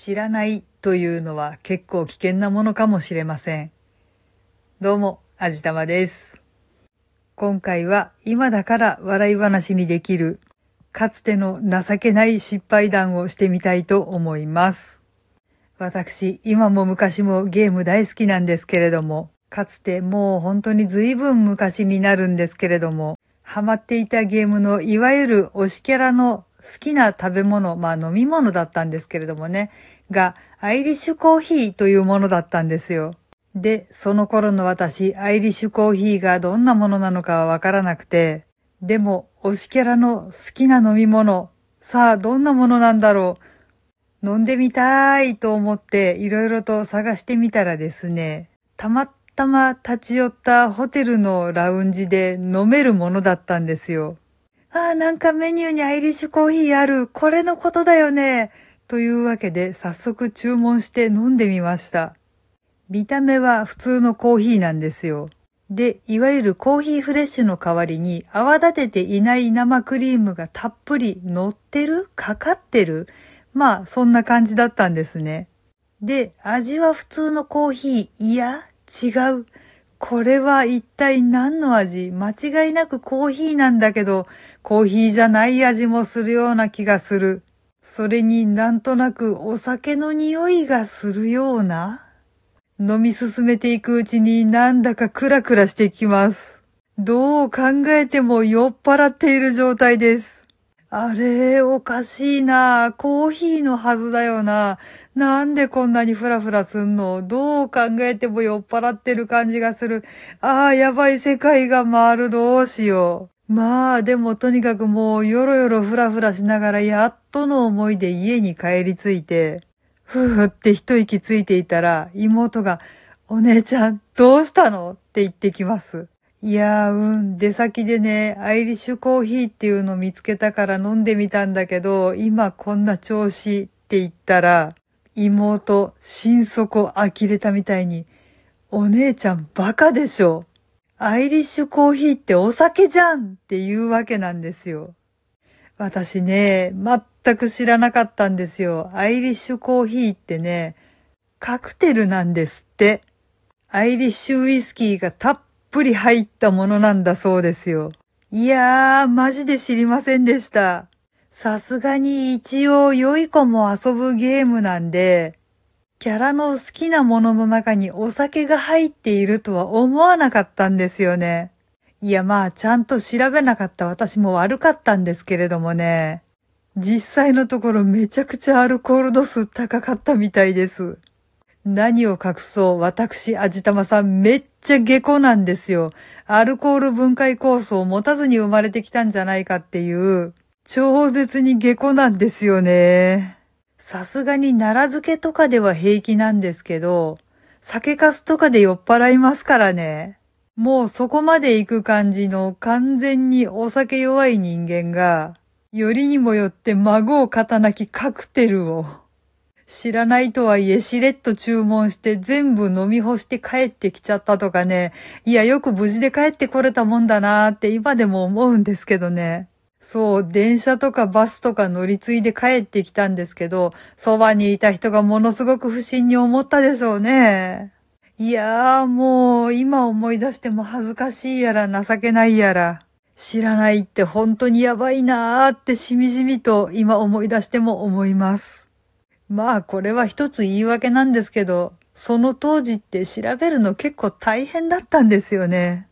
知らないというのは結構危険なものかもしれません。どうも、あじたまです。今回は今だから笑い話にできる、かつての情けない失敗談をしてみたいと思います。私、今も昔もゲーム大好きなんですけれども、かつてもう本当に随分昔になるんですけれども、ハマっていたゲームのいわゆる推しキャラの好きな食べ物、まあ飲み物だったんですけれどもね、がアイリッシュコーヒーというものだったんですよ。で、その頃の私、アイリッシュコーヒーがどんなものなのかはわからなくて、でも、推しキャラの好きな飲み物、さあ、どんなものなんだろう。飲んでみたいと思っていろいろと探してみたらですね、たまたま立ち寄ったホテルのラウンジで飲めるものだったんですよ。ああ、なんかメニューにアイリッシュコーヒーある。これのことだよね。というわけで早速注文して飲んでみました。見た目は普通のコーヒーなんですよ。で、いわゆるコーヒーフレッシュの代わりに泡立てていない生クリームがたっぷり乗ってる？かかってる？まあ、そんな感じだったんですね。で、味は普通のコーヒー。いや、違う。これは一体何の味？間違いなくコーヒーなんだけど、コーヒーじゃない味もするような気がする。それになんとなくお酒の匂いがするような？飲み進めていくうちになんだかクラクラしてきます。どう考えても酔っ払っている状態です。あれ、おかしいな。コーヒーのはずだよな。なんでこんなにフラフラすんの？どう考えても酔っ払ってる感じがする。ああ、やばい世界が回る。どうしよう。まあ、でもとにかくもうよろよろフラフラしながらやっとの思いで家に帰り着いて、ふーって一息ついていたら妹が、お姉ちゃん、どうしたの？って言ってきます。いやー、うん。出先でね、アイリッシュコーヒーっていうの見つけたから飲んでみたんだけど、今こんな調子って言ったら、妹、心底呆れたみたいに、お姉ちゃんバカでしょ。アイリッシュコーヒーってお酒じゃんっていうわけなんですよ。私ね、全く知らなかったんですよ。アイリッシュコーヒーってね、カクテルなんですって。アイリッシュウイスキーがたっぷり入ったものなんだそうですよ。いやー、マジで知りませんでした。さすがに一応良い子も遊ぶゲームなんで、キャラの好きなものの中にお酒が入っているとは思わなかったんですよね。いやまあちゃんと調べなかった私も悪かったんですけれどもね。実際のところめちゃくちゃアルコール度数高かったみたいです。何を隠そう、私、アジタマさん、めっちゃ下戸なんですよ。アルコール分解酵素を持たずに生まれてきたんじゃないかっていう、超絶に下戸なんですよね。さすがに奈良漬けとかでは平気なんですけど、酒粕とかで酔っ払いますからね。もうそこまで行く感じの完全にお酒弱い人間が、よりにもよって孫を肩なきカクテルを、知らないとはいえしれっと注文して全部飲み干して帰ってきちゃったとかね。いや、よく無事で帰ってこれたもんだなーって今でも思うんですけどね。そう、電車とかバスとか乗り継いで帰ってきたんですけど、そばにいた人がものすごく不審に思ったでしょうね。いやーもう今思い出しても恥ずかしいやら情けないやら。知らないって本当にやばいなーってしみじみと今思い出しても思います。まあこれは一つ言い訳なんですけど、その当時って調べるの結構大変だったんですよね。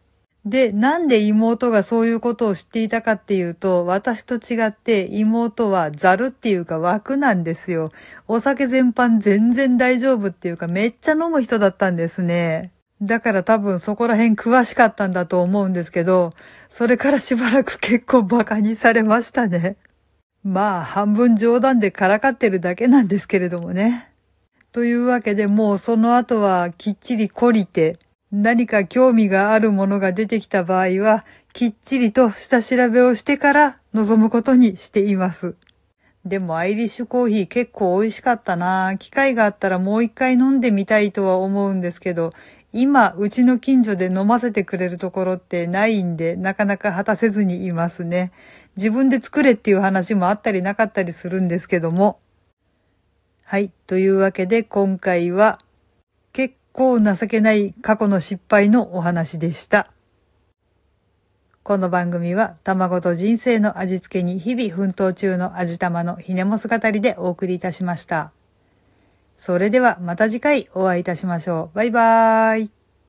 で、なんで妹がそういうことを知っていたかっていうと、私と違って妹はザルっていうか枠なんですよ。お酒全般全然大丈夫っていうかめっちゃ飲む人だったんですね。だから多分そこら辺詳しかったんだと思うんですけど、それからしばらく結構馬鹿にされましたね。まあ半分冗談でからかってるだけなんですけれどもね。というわけでもうその後はきっちり懲りて、何か興味があるものが出てきた場合は、きっちりと下調べをしてから臨むことにしています。でもアイリッシュコーヒー結構美味しかったな機会があったらもう一回飲んでみたいとは思うんですけど、今、うちの近所で飲ませてくれるところってないんで、なかなか果たせずにいますね。自分で作れっていう話もあったりなかったりするんですけども。はい。というわけで今回は構情けない過去の失敗のお話でした。この番組は卵と人生の味付けに日々奮闘中の味玉のひねもす語りでお送りいたしました。それではまた次回お会いいたしましょう。バイバーイ。